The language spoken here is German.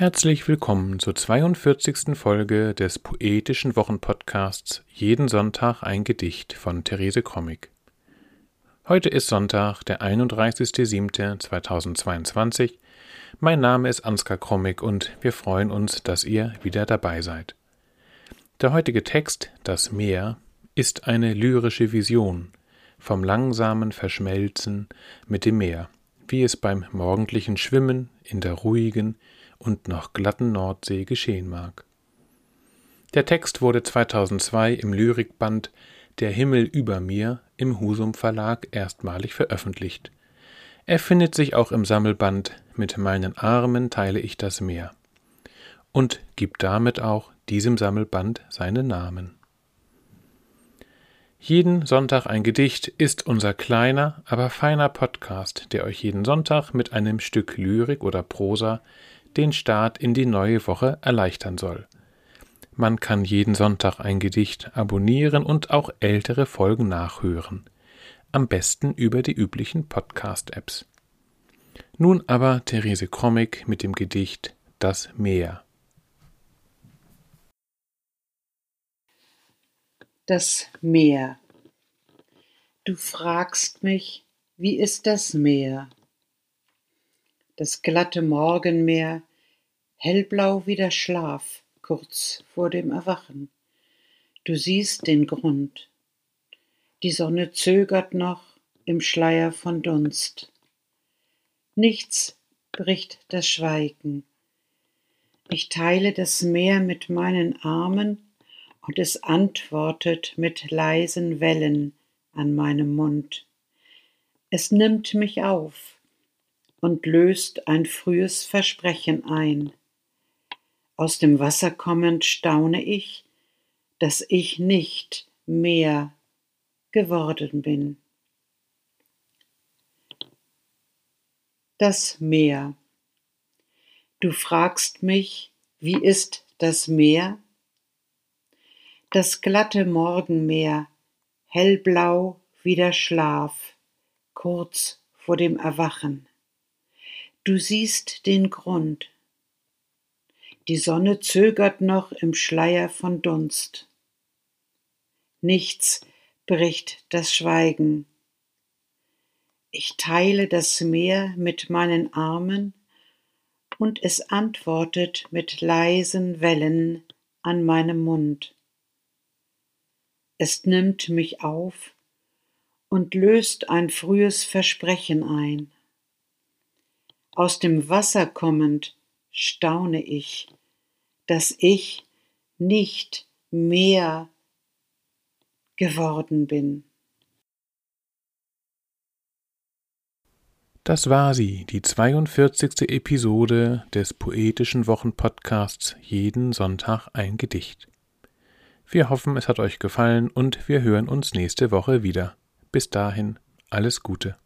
Herzlich willkommen zur 42. Folge des poetischen Wochenpodcasts Jeden Sonntag ein Gedicht von Therese Krommig. Heute ist Sonntag, der 31.07.2022. Mein Name ist Ansgar Krommig und wir freuen uns, dass ihr wieder dabei seid. Der heutige Text, Das Meer, ist eine lyrische Vision vom langsamen Verschmelzen mit dem Meer, wie es beim morgendlichen Schwimmen in der ruhigen und noch glatten Nordsee geschehen mag. Der Text wurde 2002 im Lyrikband Der Himmel über mir im Husum Verlag erstmalig veröffentlicht. Er findet sich auch im Sammelband Mit meinen Armen teile ich das Meer und gibt damit auch diesem Sammelband seinen Namen. Jeden Sonntag ein Gedicht ist unser kleiner, aber feiner Podcast, der euch jeden Sonntag mit einem Stück Lyrik oder Prosa den Start in die neue Woche erleichtern soll. Man kann jeden Sonntag ein Gedicht abonnieren und auch ältere Folgen nachhören. Am besten über die üblichen Podcast-Apps. Nun aber Therese Krommig mit dem Gedicht Das Meer. Das Meer. Du fragst mich, wie ist das Meer? das glatte Morgenmeer, hellblau wie der Schlaf kurz vor dem Erwachen. Du siehst den Grund. Die Sonne zögert noch im Schleier von Dunst. Nichts bricht das Schweigen. Ich teile das Meer mit meinen Armen und es antwortet mit leisen Wellen an meinem Mund. Es nimmt mich auf, und löst ein frühes Versprechen ein. Aus dem Wasser kommend staune ich, dass ich nicht mehr geworden bin. Das Meer. Du fragst mich, wie ist das Meer? Das glatte Morgenmeer, hellblau wie der Schlaf, kurz vor dem Erwachen. Du siehst den Grund. Die Sonne zögert noch im Schleier von Dunst. Nichts bricht das Schweigen. Ich teile das Meer mit meinen Armen und es antwortet mit leisen Wellen an meinem Mund. Es nimmt mich auf und löst ein frühes Versprechen ein. Aus dem Wasser kommend staune ich, dass ich nicht mehr geworden bin. Das war sie, die 42. Episode des poetischen Wochenpodcasts Jeden Sonntag ein Gedicht. Wir hoffen, es hat euch gefallen und wir hören uns nächste Woche wieder. Bis dahin, alles Gute.